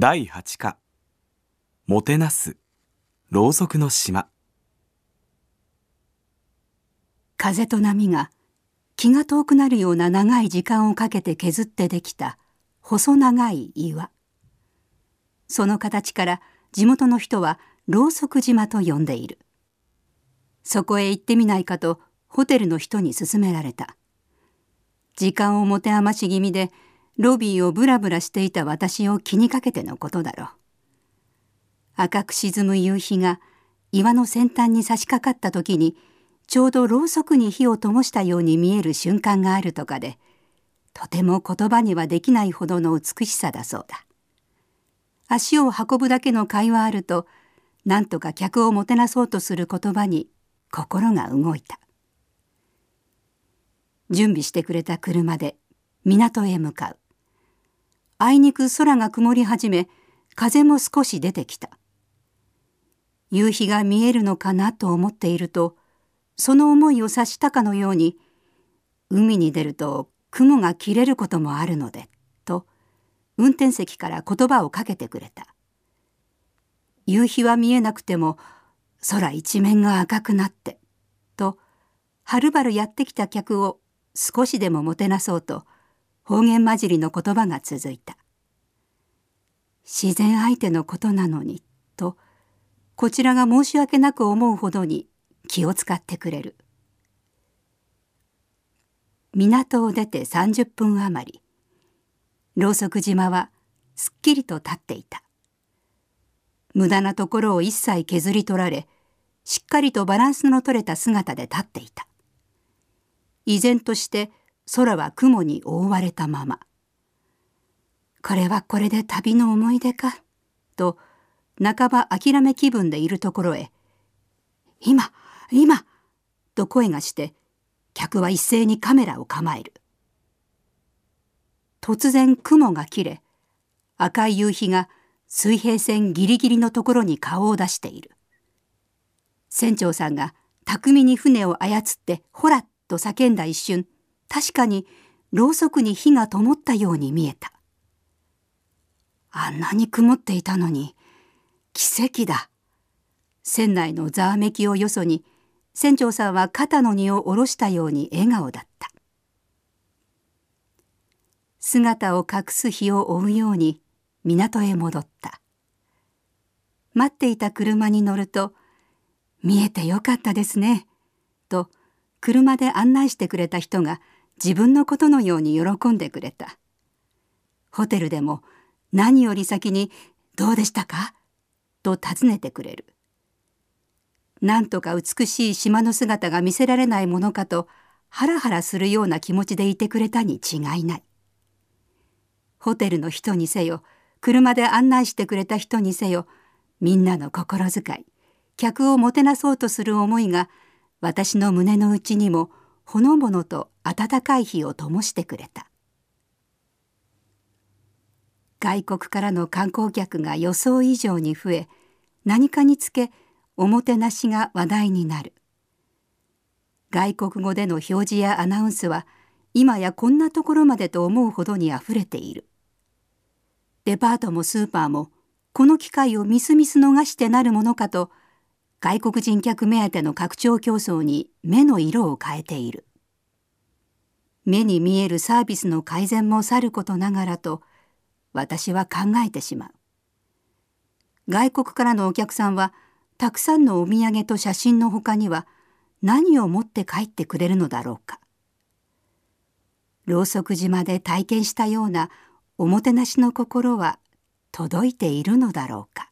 第8課。もてなす。ろうそくの島。風と波が気が遠くなるような長い時間をかけて削ってできた細長い岩。その形から地元の人はろうそく島と呼んでいる。そこへ行ってみないかとホテルの人に勧められた。時間を持て余し気味でロビーをブラブラしていた私を気にかけてのことだろう。赤く沈む夕日が岩の先端に差し掛かった時にちょうどろうそくに火を灯したように見える瞬間があるとかでとても言葉にはできないほどの美しさだそうだ。足を運ぶだけの会話あるとなんとか客をもてなそうとする言葉に心が動いた。準備してくれた車で港へ向かう。あいにく空が曇り始め風も少し出てきた。夕日が見えるのかなと思っているとその思いを察したかのように海に出ると雲が切れることもあるのでと運転席から言葉をかけてくれた。夕日は見えなくても空一面が赤くなってとはるばるやってきた客を少しでももてなそうと方言混じりの言葉が続いた。自然相手のことなのにとこちらが申し訳なく思うほどに気を使ってくれる。港を出て30分余りろうそく島はすっきりと立っていた。無駄なところを一切削り取られしっかりとバランスの取れた姿で立っていた。依然として空は雲に覆われたままこれはこれで旅の思い出かと半ば諦め気分でいるところへ「今今!」と声がして客は一斉にカメラを構える突然雲が切れ赤い夕日が水平線ギリギリのところに顔を出している船長さんが巧みに船を操って「ほら!」と叫んだ一瞬確かにろうそくに火が灯ったように見えた。あんなに曇っていたのに奇跡だ。船内のざわめきをよそに船長さんは肩の荷を下ろしたように笑顔だった。姿を隠す日を追うように港へ戻った。待っていた車に乗ると「見えてよかったですね」と車で案内してくれた人が自分のことのように喜んでくれた。ホテルでも何より先に「どうでしたか?」と尋ねてくれるなんとか美しい島の姿が見せられないものかとハラハラするような気持ちでいてくれたに違いない。ホテルの人にせよ車で案内してくれた人にせよみんなの心遣い客をもてなそうとする思いが私の胸の内にもほのぼのと暖かい火を灯してくれた。外国からの観光客が予想以上に増え何かにつけおもてなしが話題になる。外国語での表示やアナウンスは今やこんなところまでと思うほどにあふれている。デパートもスーパーもこの機会をみすみす逃してなるものかと外国人客目当ての拡張競争に目の色を変えている。目に見えるサービスの改善もさることながらと私は考えてしまう。外国からのお客さんはたくさんのお土産と写真のほかには何を持って帰ってくれるのだろうか。ろうそく島で体験したようなおもてなしの心は届いているのだろうか。